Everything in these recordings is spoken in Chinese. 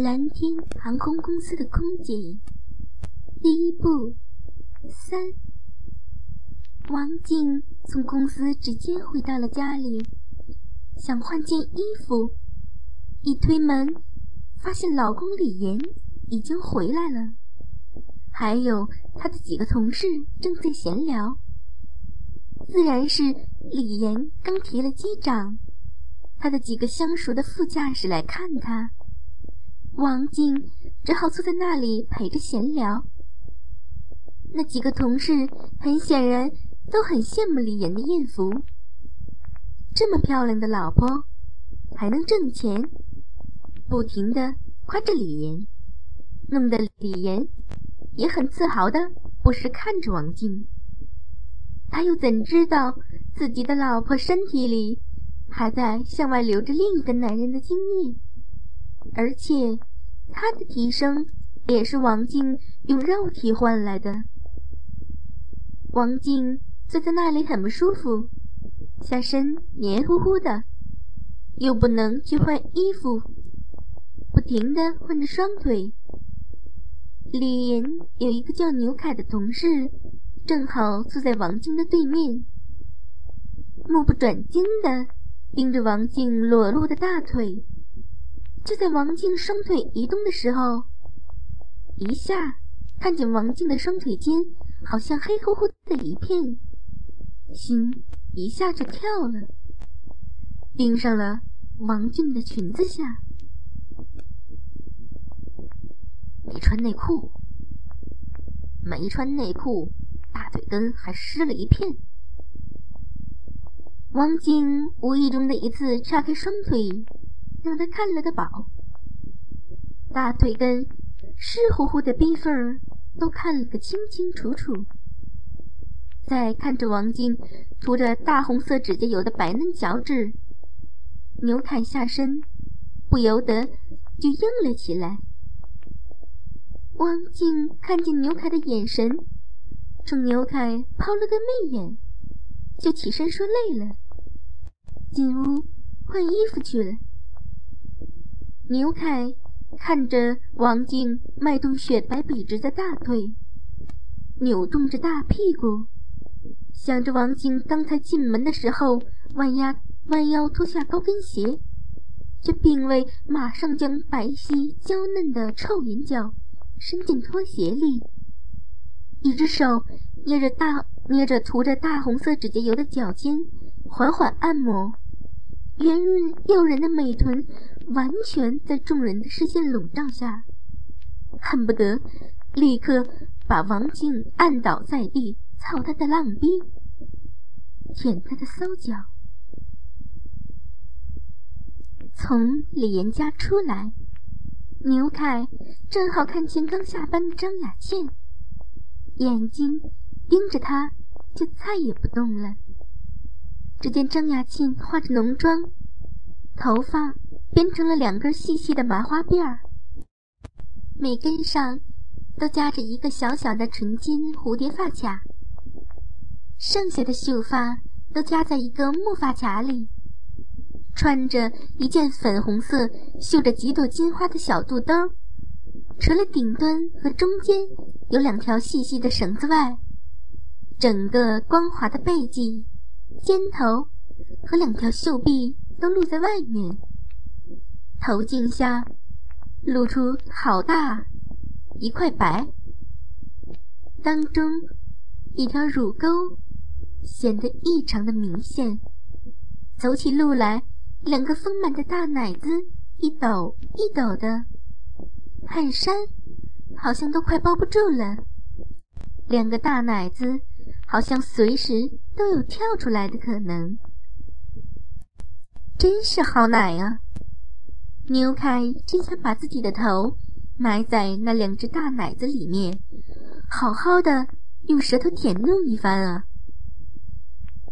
蓝天航空公司的空姐，第一部三。王静从公司直接回到了家里，想换件衣服，一推门，发现老公李岩已经回来了，还有他的几个同事正在闲聊。自然是李岩刚提了机长，他的几个相熟的副驾驶来看他。王静只好坐在那里陪着闲聊。那几个同事很显然都很羡慕李岩的艳福，这么漂亮的老婆还能挣钱，不停的夸着李岩，弄得李岩也很自豪的不时看着王静。他又怎知道自己的老婆身体里还在向外流着另一个男人的精液？而且，他的提升也是王静用肉体换来的。王静坐在那里很不舒服，下身黏糊糊的，又不能去换衣服，不停的换着双腿。李岩有一个叫牛凯的同事，正好坐在王静的对面，目不转睛的盯着王静裸露的大腿。就在王静双腿移动的时候，一下看见王静的双腿间好像黑乎乎的一片，心一下就跳了，盯上了王静的裙子下。没穿内裤，没穿内裤，大腿根还湿了一片。王静无意中的一次叉开双腿。让他看了个饱，大腿根湿乎乎的逼缝儿都看了个清清楚楚。再看着王静涂着大红色指甲油的白嫩脚趾，牛凯下身不由得就硬了起来。王静看见牛凯的眼神，冲牛凯抛了个媚眼，就起身说累了，进屋换衣服去了。牛凯看着王静迈动雪白笔直的大腿，扭动着大屁股，想着王静刚才进门的时候弯腰弯腰脱下高跟鞋，却并未马上将白皙娇嫩的臭银脚伸进拖鞋里，一只手捏着大捏着涂着大红色指甲油的脚尖，缓缓按摩。圆润诱人的美臀完全在众人的视线笼罩下，恨不得立刻把王静按倒在地，操他的浪逼，舔他的骚脚。从李岩家出来，牛凯正好看见刚下班的张雅倩，眼睛盯着他，就再也不动了。只见张雅庆化着浓妆，头发编成了两根细细的麻花辫儿，每根上都夹着一个小小的纯金蝴蝶发卡，剩下的秀发都夹在一个木发卡里。穿着一件粉红色绣着几朵金花的小肚兜，除了顶端和中间有两条细细的绳子外，整个光滑的背脊。肩头和两条袖臂都露在外面，头颈下露出好大一块白，当中一条乳沟显得异常的明显。走起路来，两个丰满的大奶子一抖一抖的，汗衫好像都快包不住了。两个大奶子。好像随时都有跳出来的可能，真是好奶啊！牛凯真想把自己的头埋在那两只大奶子里面，好好的用舌头舔弄一番啊！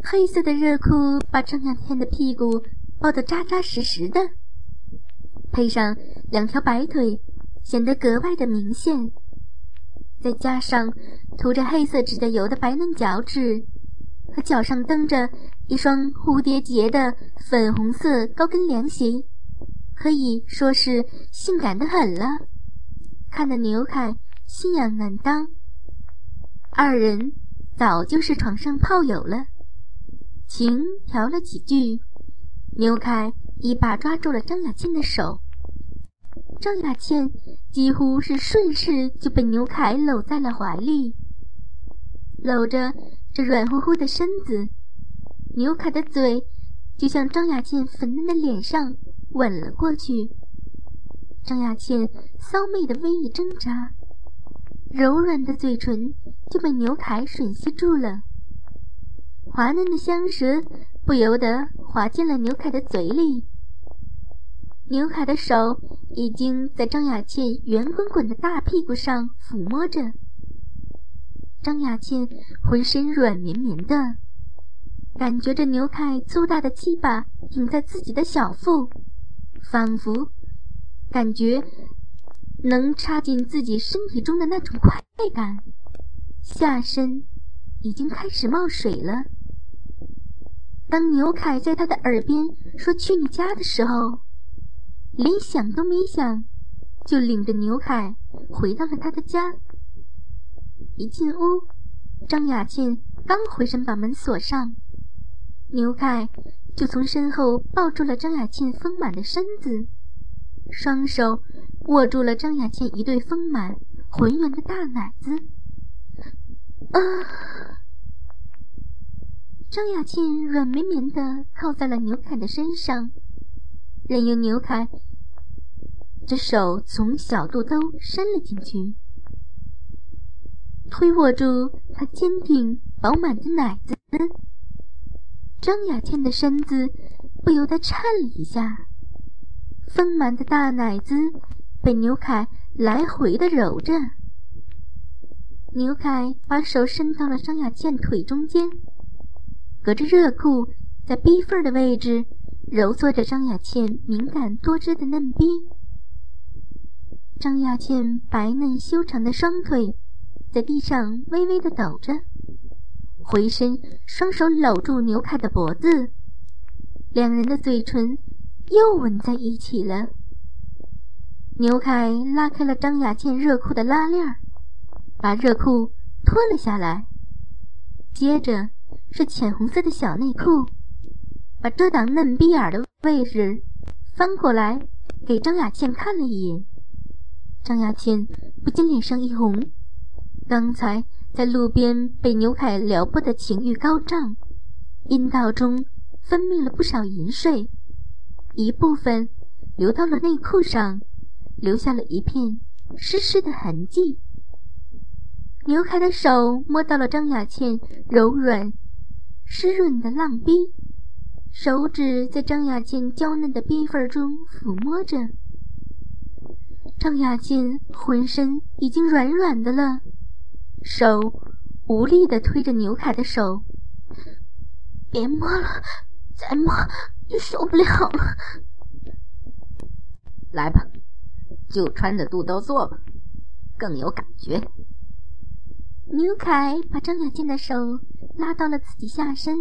黑色的热裤把张雅倩的屁股包得扎扎实实的，配上两条白腿，显得格外的明显。再加上涂着黑色指甲油的白嫩脚趾，和脚上蹬着一双蝴蝶结的粉红色高跟凉鞋，可以说是性感的很了，看得牛凯心痒难当。二人早就是床上炮友了，情调了几句，牛凯一把抓住了张雅倩的手，张雅倩几乎是顺势就被牛凯搂在了怀里，搂着这软乎乎的身子，牛凯的嘴就像张雅倩粉嫩的脸上。吻了过去，张雅倩骚媚的微一挣扎，柔软的嘴唇就被牛凯吮吸住了，滑嫩的香舌不由得滑进了牛凯的嘴里。牛凯的手已经在张雅倩圆滚滚的大屁股上抚摸着，张雅倩浑身软绵绵的，感觉着牛凯粗大的鸡巴顶在自己的小腹。仿佛感觉能插进自己身体中的那种快感，下身已经开始冒水了。当牛凯在他的耳边说“去你家”的时候，连想都没想，就领着牛凯回到了他的家。一进屋，张雅倩刚回身把门锁上，牛凯。就从身后抱住了张雅倩丰满的身子，双手握住了张雅倩一对丰满浑圆的大奶子。啊！张雅倩软绵绵的靠在了牛凯的身上，任由牛凯这手从小肚兜伸了进去，推握住她坚挺饱满的奶子。张雅倩的身子不由得颤了一下，丰满的大奶子被牛凯来回的揉着。牛凯把手伸到了张雅倩腿中间，隔着热裤，在逼缝的位置揉搓着张雅倩敏感多汁的嫩逼。张雅倩白嫩修长的双腿在地上微微的抖着。回身，双手搂住牛凯的脖子，两人的嘴唇又吻在一起了。牛凯拉开了张雅倩热裤的拉链把热裤脱了下来，接着是浅红色的小内裤，把遮挡嫩逼眼的位置翻过来给张雅倩看了一眼。张雅倩不禁脸上一红，刚才。在路边被牛凯撩拨的情欲高涨，阴道中分泌了不少淫水，一部分流到了内裤上，留下了一片湿湿的痕迹。牛凯的手摸到了张雅倩柔软、湿润的浪逼，手指在张雅倩娇嫩的逼缝中抚摸着。张雅倩浑身已经软软的了。手无力地推着牛凯的手，别摸了，再摸就受不了了。来吧，就穿着肚兜做吧，更有感觉。牛凯把张雅倩的手拉到了自己下身，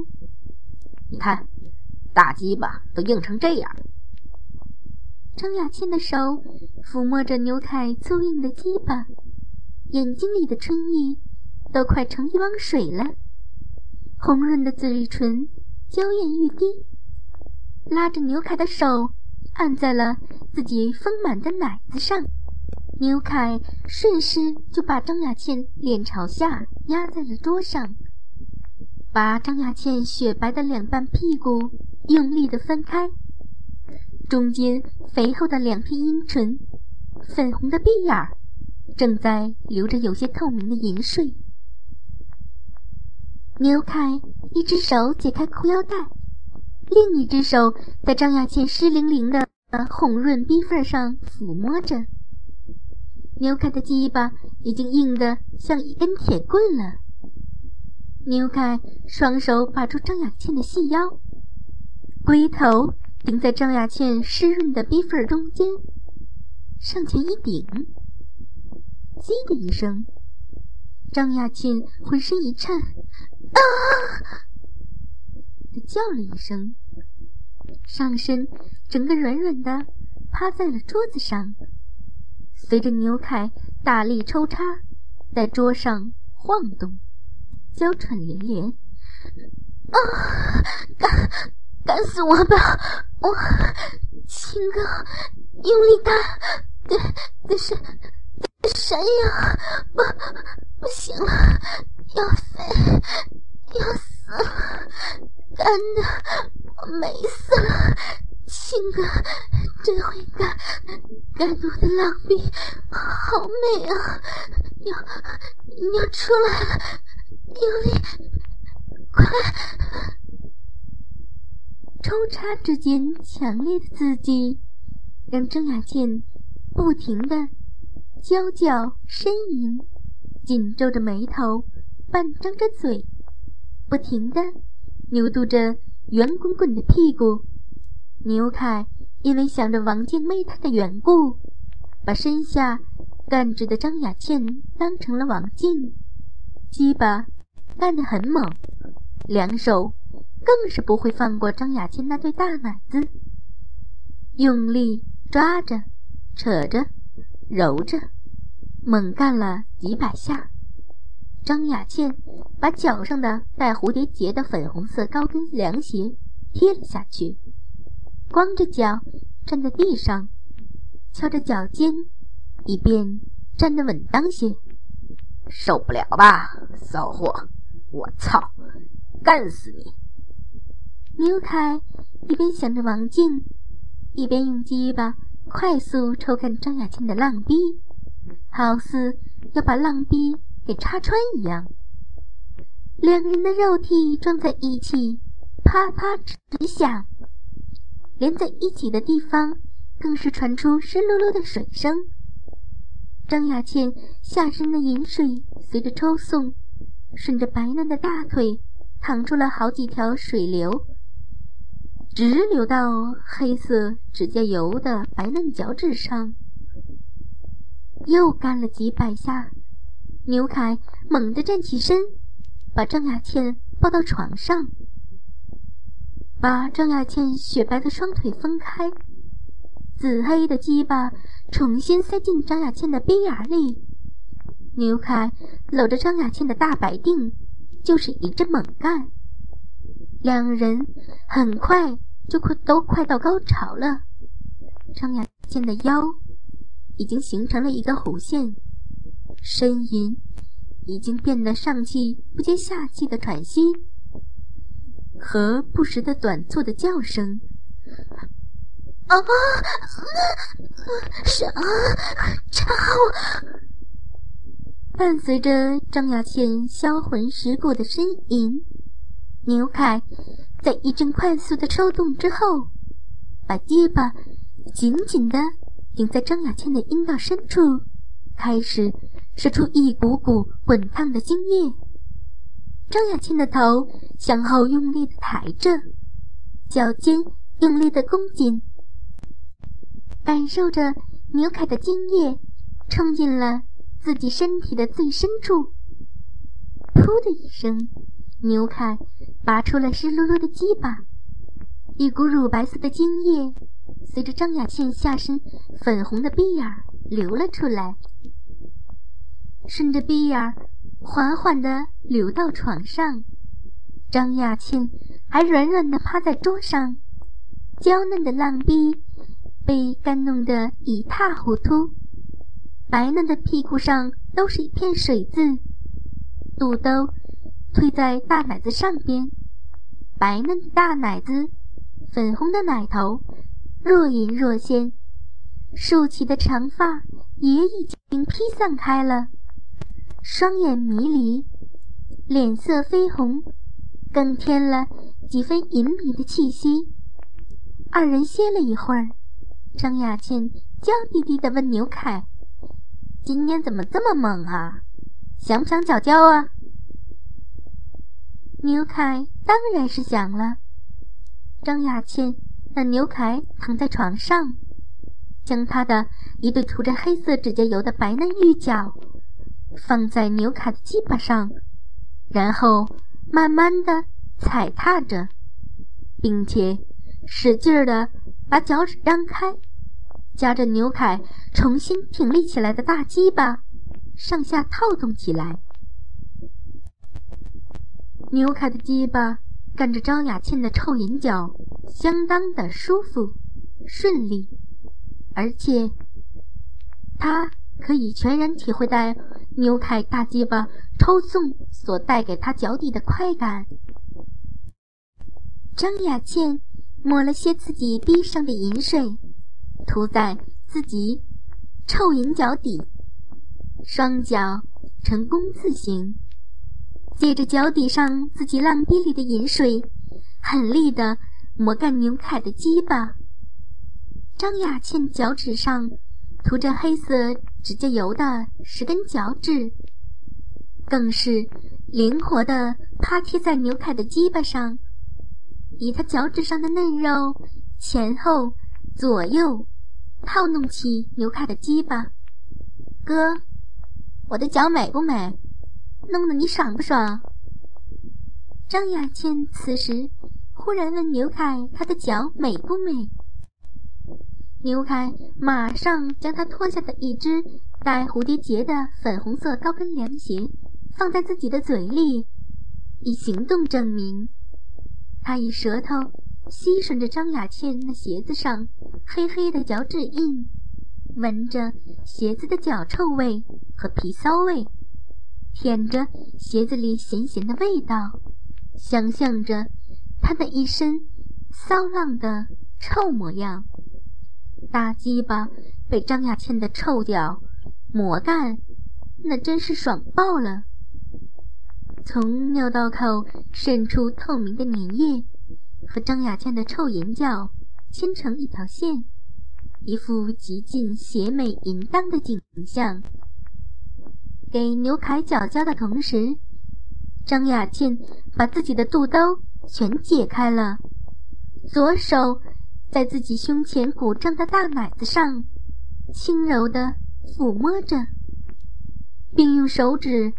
你看，大鸡巴都硬成这样。张雅倩的手抚摸着牛凯粗硬的鸡巴。眼睛里的春意都快成一汪水了，红润的嘴唇娇艳欲滴，拉着牛凯的手按在了自己丰满的奶子上。牛凯顺势就把张雅倩脸朝下压在了桌上，把张雅倩雪白的两半屁股用力的分开，中间肥厚的两片阴唇，粉红的鼻眼儿。正在流着有些透明的银水。牛凯一只手解开裤腰带，另一只手在张雅倩湿淋淋的红润逼缝上抚摸着。牛凯的鸡巴已经硬得像一根铁棍了。牛凯双手把住张雅倩的细腰，龟头顶在张雅倩湿润的逼缝中间，上前一顶。叽的一声，张亚倩浑身一颤，啊！的叫了一声，上身整个软软的趴在了桌子上，随着牛凯大力抽插，在桌上晃动，娇喘连连。啊！干干死我吧！我亲哥用力大，得得是山呀！不不行了，要飞要死了！干的我美死了！亲哥真会干，干我的浪逼好美啊！要要出来了，用力！快！抽插之间强烈的刺激，让郑雅倩不停的娇叫呻吟，紧皱着眉头，半张着嘴，不停的扭动着圆滚滚的屁股。牛凯因为想着王静妹她的缘故，把身下干直的张雅倩当成了王静，鸡巴干得很猛。两手更是不会放过张雅倩那对大奶子，用力抓着、扯着、揉着，猛干了几百下。张雅倩把脚上的带蝴蝶结的粉红色高跟凉鞋踢了下去，光着脚站在地上，敲着脚尖，以便站得稳当些。受不了吧，骚货！我操！干死你！牛凯一边想着王静，一边用鸡巴快速抽干张雅倩的浪逼，好似要把浪壁给插穿一样。两人的肉体撞在一起，啪啪直响，连在一起的地方更是传出湿漉漉的水声。张雅倩下身的饮水随着抽送，顺着白嫩的大腿。淌出了好几条水流，直流到黑色指甲油的白嫩脚趾上。又干了几百下，牛凯猛地站起身，把张雅倩抱到床上，把张雅倩雪白的双腿分开，紫黑的鸡巴重新塞进张雅倩的逼眼里。牛凯搂着张雅倩的大白腚。就是一阵猛干，两人很快就快都快到高潮了。张雅倩的腰已经形成了一个弧线，呻吟已经变得上气不接下气的喘息和不时的短促的叫声。啊！啥？操！伴随着张雅倩销魂蚀骨的呻吟，牛凯在一阵快速的抽动之后，把鸡巴紧紧地顶在张雅倩的阴道深处，开始射出一股股滚烫的精液。张雅倩的头向后用力的抬着，脚尖用力的弓紧，感受着牛凯的精液冲进了。自己身体的最深处，噗的一声，牛凯拔出了湿漉漉的鸡巴，一股乳白色的精液随着张雅倩下身粉红的逼眼流了出来，顺着逼眼缓缓地流到床上。张雅倩还软软地趴在桌上，娇嫩的浪逼被干弄得一塌糊涂。白嫩的屁股上都是一片水渍，肚兜推在大奶子上边，白嫩的大奶子，粉红的奶头，若隐若现，竖起的长发也已经披散开了，双眼迷离，脸色绯红，更添了几分隐秘的气息。二人歇了一会儿，张雅倩娇滴滴地问牛凯。今天怎么这么猛啊？想不想脚交啊？牛凯当然是想了。张雅倩让牛凯躺在床上，将他的一对涂着黑色指甲油的白嫩玉脚放在牛凯的鸡巴上，然后慢慢的踩踏着，并且使劲的把脚趾张开，夹着牛凯重新挺立起来的大鸡巴，上下套动起来。牛凯的鸡巴干着张雅倩的臭银脚，相当的舒服、顺利，而且他可以全然体会到牛凯大鸡巴抽送所带给他脚底的快感。张雅倩抹了些自己逼上的银水。涂在自己臭银脚底，双脚呈弓字形，借着脚底上自己浪逼里的银水，狠力的磨干牛凯的鸡巴。张雅倩脚趾上涂着黑色指甲油的十根脚趾，更是灵活地趴贴在牛凯的鸡巴上，以他脚趾上的嫩肉前后。左右套弄起牛凯的鸡巴，哥，我的脚美不美？弄得你爽不爽？张雅倩此时忽然问牛凯：“他的脚美不美？”牛凯马上将他脱下的一只带蝴蝶结的粉红色高跟凉鞋放在自己的嘴里，以行动证明。他以舌头。吸吮着张雅倩那鞋子上黑黑的脚趾印，闻着鞋子的脚臭味和皮骚味，舔着鞋子里咸咸的味道，想象着他的一身骚浪的臭模样。大鸡巴被张雅倩的臭脚磨干，那真是爽爆了。从尿道口渗出透明的粘液。和张雅倩的臭银脚牵成一条线，一副极尽邪美淫荡的景象。给牛凯脚交的同时，张雅倩把自己的肚兜全解开了，左手在自己胸前鼓胀的大奶子上轻柔地抚摸着，并用手指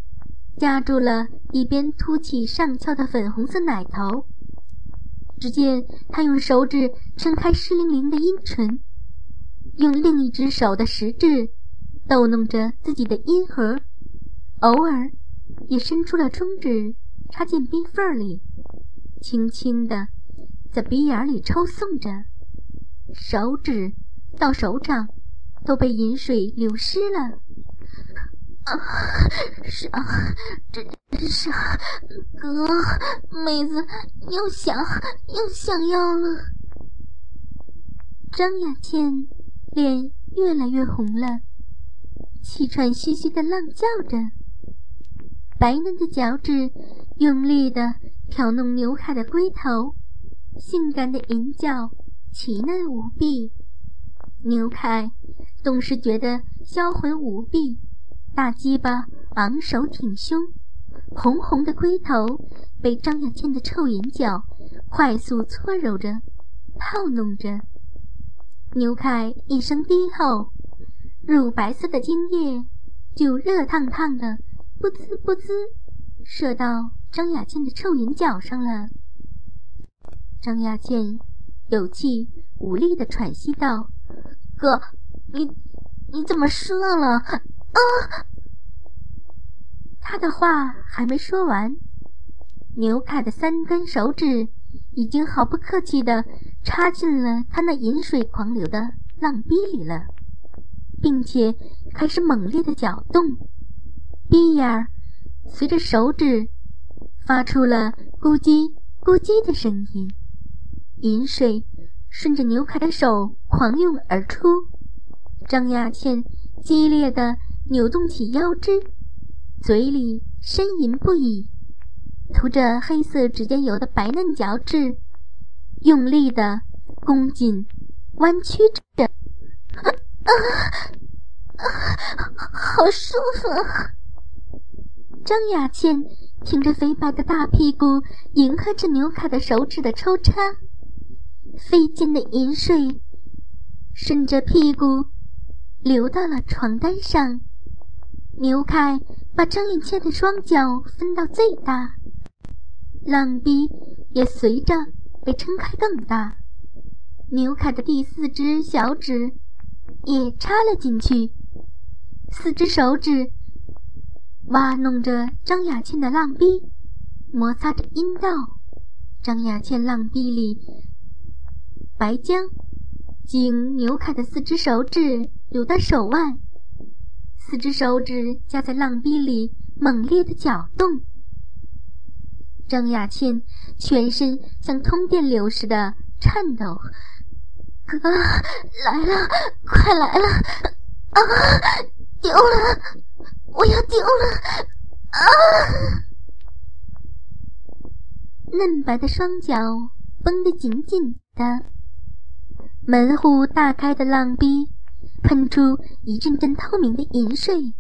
夹住了一边凸起上翘的粉红色奶头。只见他用手指撑开湿淋淋的阴唇，用另一只手的食指逗弄着自己的阴核，偶尔也伸出了中指插进冰缝里，轻轻地在鼻眼里抽送着，手指到手掌都被饮水流湿了。啊，是啊，真是，哥，妹子又想又想要了。张雅倩脸越来越红了，气喘吁吁的浪叫着，白嫩的脚趾用力的挑弄牛凯的龟头，性感的银角奇嫩无比。牛凯顿时觉得销魂无比。大鸡巴昂首挺胸，红红的龟头被张雅倩的臭银角快速搓揉着、套弄着。牛凯一声低吼，乳白色的精液就热烫烫的，不滋不滋射到张雅倩的臭银脚上了。张雅倩有气无力的喘息道：“哥，你你怎么射了？”啊！他的话还没说完，牛凯的三根手指已经毫不客气地插进了他那饮水狂流的浪逼里了，并且开始猛烈的搅动，逼眼儿随着手指发出了咕叽咕叽的声音，饮水顺着牛凯的手狂涌而出，张雅倩激烈地扭动起腰肢。嘴里呻吟不已，涂着黑色指甲油的白嫩脚趾，用力的弓紧弯曲着，啊啊，好舒服！张雅倩挺着肥白的大屁股，迎合着牛凯的手指的抽插，飞溅的银水顺着屁股流到了床单上，牛凯。把张眼倩的双脚分到最大，浪逼也随着被撑开更大。牛凯的第四只小指也插了进去，四只手指挖弄着张雅倩的浪逼，摩擦着阴道。张雅倩浪逼里白浆，经牛凯的四只手指流到手腕，四只手指夹在浪逼里猛烈的搅动。张雅倩全身像通电流似的颤抖。哥，来了，快来了！啊，丢了，我要丢了！啊！嫩白的双脚绷得紧紧的，门户大开的浪逼喷出一阵阵透明的银水，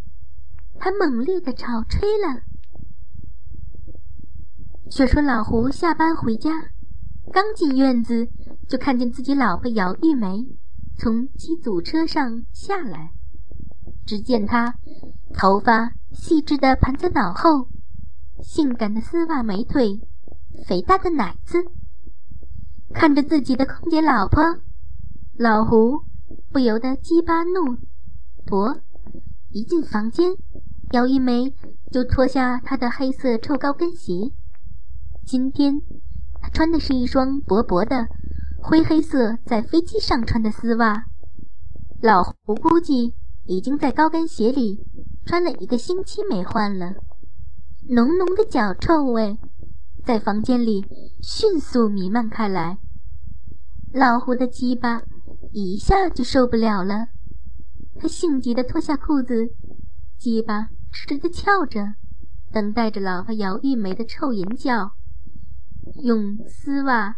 它猛烈的朝吹了。雪说老胡下班回家，刚进院子。就看见自己老婆姚玉梅从机组车上下来，只见她头发细致的盘在脑后，性感的丝袜美腿，肥大的奶子。看着自己的空姐老婆，老胡不由得鸡巴怒勃。一进房间，姚一梅就脱下她的黑色臭高跟鞋。今天她穿的是一双薄薄的。灰黑色在飞机上穿的丝袜，老胡估计已经在高跟鞋里穿了一个星期没换了。浓浓的脚臭味在房间里迅速弥漫开来，老胡的鸡巴一下就受不了了，他性急地脱下裤子，鸡巴直直地翘着，等待着老婆姚玉梅的臭淫叫，用丝袜。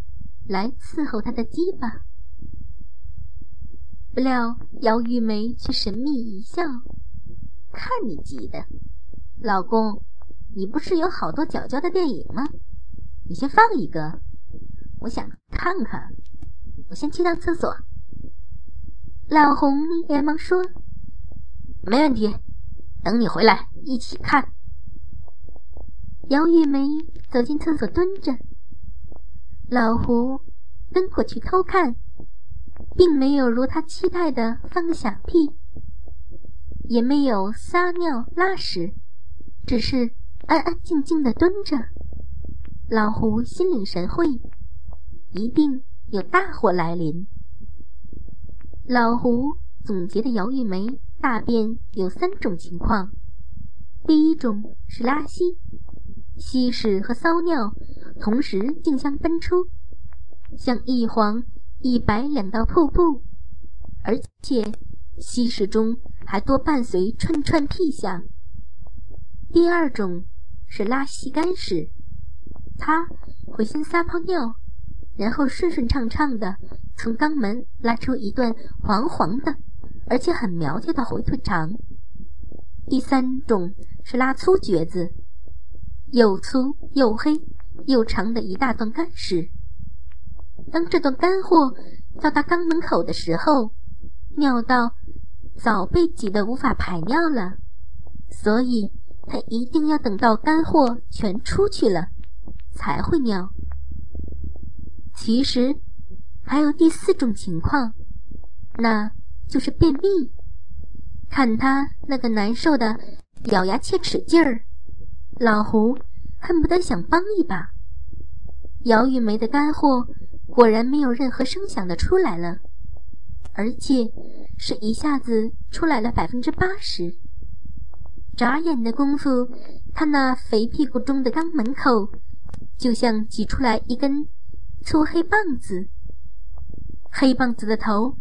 来伺候他的鸡巴，不料姚玉梅却神秘一笑：“看你急的，老公，你不是有好多脚脚的电影吗？你先放一个，我想看看。我先去趟厕所。”老红连忙说：“没问题，等你回来一起看。”姚玉梅走进厕所蹲着。老胡跟过去偷看，并没有如他期待的放个响屁，也没有撒尿拉屎，只是安安静静的蹲着。老胡心领神会，一定有大祸来临。老胡总结的姚玉梅大便有三种情况：第一种是拉稀，稀屎和骚尿。同时竞相奔出，像一黄一白两道瀑布，而且稀屎中还多伴随串串屁响。第二种是拉稀干屎，它会先撒泡尿，然后顺顺畅畅的从肛门拉出一段黄黄的而且很苗条的回腿肠。第三种是拉粗橛子，又粗又黑。又长的一大段干屎。当这段干货到达肛门口的时候，尿道早被挤得无法排尿了，所以他一定要等到干货全出去了才会尿。其实还有第四种情况，那就是便秘。看他那个难受的咬牙切齿劲儿，老胡。恨不得想帮一把。姚玉梅的干货果然没有任何声响的出来了，而且是一下子出来了百分之八十。眨眼的功夫，他那肥屁股中的肛门口就像挤出来一根粗黑棒子，黑棒子的头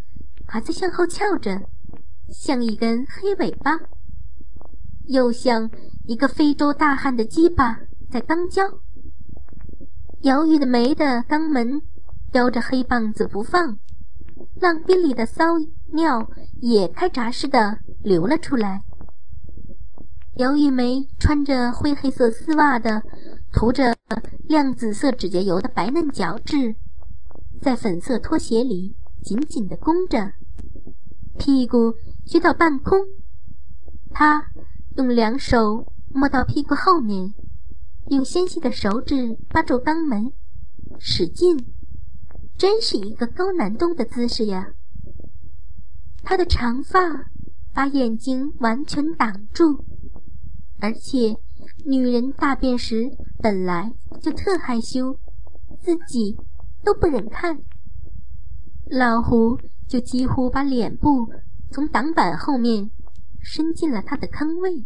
还在向后翘着，像一根黑尾巴，又像一个非洲大汉的鸡巴。在肛交，姚玉的没的肛门叼着黑棒子不放，浪冰里的骚尿也开闸似的流了出来。姚玉梅穿着灰黑色丝袜的，涂着亮紫色指甲油的白嫩脚趾，在粉色拖鞋里紧紧地弓着，屁股撅到半空。她用两手摸到屁股后面。用纤细的手指扒住肛门，使劲，真是一个高难度的姿势呀！她的长发把眼睛完全挡住，而且女人大便时本来就特害羞，自己都不忍看。老胡就几乎把脸部从挡板后面伸进了她的坑位，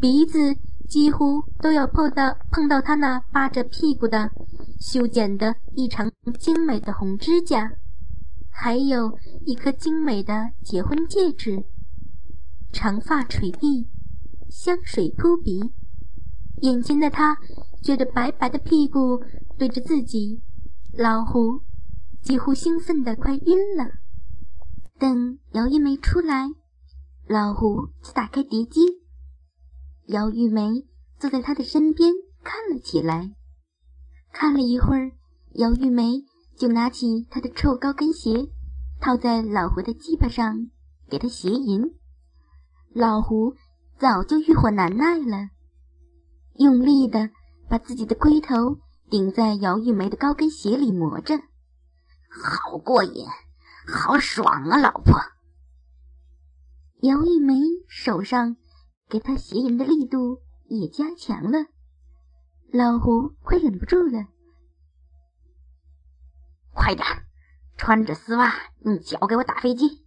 鼻子几乎都要碰到碰到她那扒着屁股的修剪的异常精美的红指甲。还有一颗精美的结婚戒指，长发垂地，香水扑鼻。眼前的他觉得白白的屁股对着自己，老胡几乎兴奋的快晕了。等姚玉梅出来，老胡就打开碟机。姚玉梅坐在他的身边看了起来，看了一会儿，姚玉梅。就拿起他的臭高跟鞋，套在老胡的鸡巴上，给他邪淫。老胡早就欲火难耐了，用力的把自己的龟头顶在姚玉梅的高跟鞋里磨着，好过瘾，好爽啊，老婆！姚玉梅手上给他邪淫的力度也加强了，老胡快忍不住了。快点，穿着丝袜，用脚给我打飞机。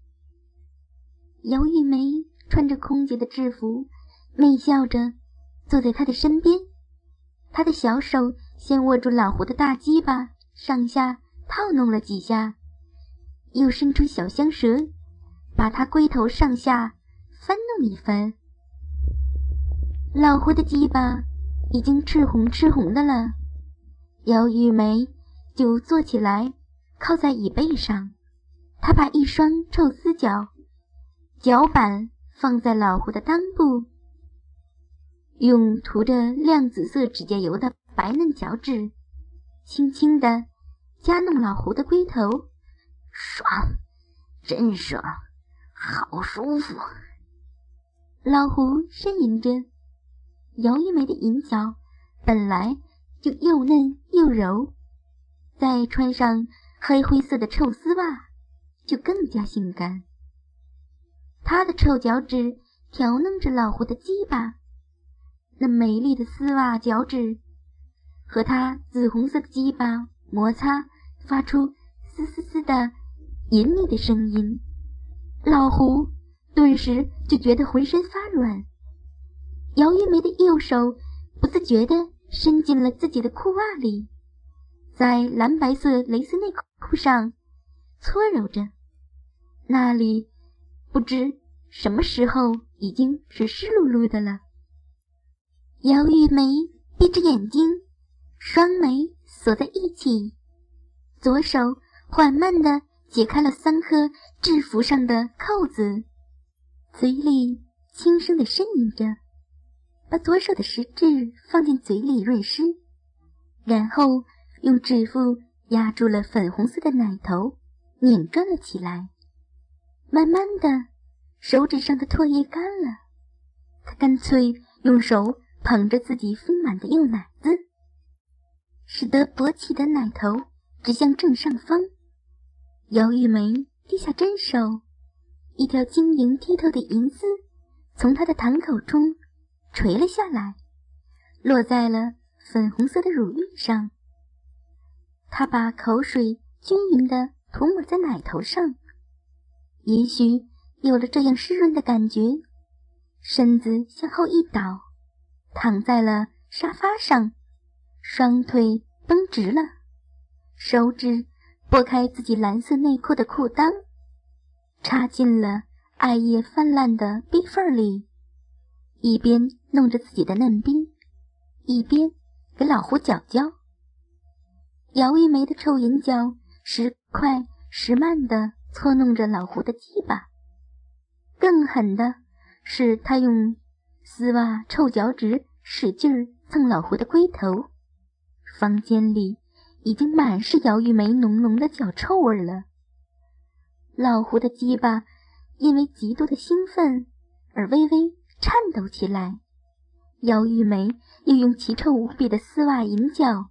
姚玉梅穿着空姐的制服，媚笑着坐在他的身边。他的小手先握住老胡的大鸡巴，上下套弄了几下，又伸出小香舌，把他龟头上下翻弄一番。老胡的鸡巴已经赤红赤红的了，姚玉梅就坐起来。靠在椅背上，他把一双臭丝脚脚板放在老胡的裆部，用涂着亮紫色指甲油的白嫩脚趾轻轻地夹弄老胡的龟头，爽，真爽，好舒服。老胡呻吟着，姚玉梅的银脚本来就又嫩又柔，再穿上。黑灰色的臭丝袜就更加性感。他的臭脚趾挑弄着老胡的鸡巴，那美丽的丝袜脚趾和他紫红色的鸡巴摩擦，发出嘶嘶嘶的隐秘的声音。老胡顿时就觉得浑身发软。姚玉梅的右手不自觉地伸进了自己的裤袜里。在蓝白色蕾丝内裤上搓揉着，那里不知什么时候已经是湿漉漉的了。姚玉梅闭着眼睛，双眉锁在一起，左手缓慢地解开了三颗制服上的扣子，嘴里轻声地呻吟着，把左手的食指放进嘴里润湿，然后。用指腹压住了粉红色的奶头，拧转了起来。慢慢的，手指上的唾液干了，他干脆用手捧着自己丰满的幼奶子，使得勃起的奶头指向正上方。姚玉梅低下针手，一条晶莹剔透的银丝从她的堂口中垂了下来，落在了粉红色的乳晕上。他把口水均匀地涂抹在奶头上，也许有了这样湿润的感觉，身子向后一倒，躺在了沙发上，双腿绷直了，手指拨开自己蓝色内裤的裤裆，插进了艾叶泛滥的逼缝里，一边弄着自己的嫩逼，一边给老胡搅搅。姚玉梅的臭银脚时快时慢地搓弄着老胡的鸡巴，更狠的是，他用丝袜臭脚趾使劲蹭老胡的龟头。房间里已经满是姚玉梅浓浓的脚臭味了。老胡的鸡巴因为极度的兴奋而微微颤抖起来，姚玉梅又用奇臭无比的丝袜银脚。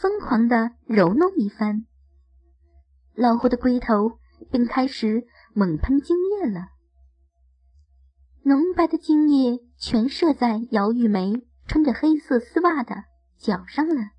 疯狂地揉弄一番，老胡的龟头便开始猛喷精液了。浓白的精液全射在姚玉梅穿着黑色丝袜的脚上了。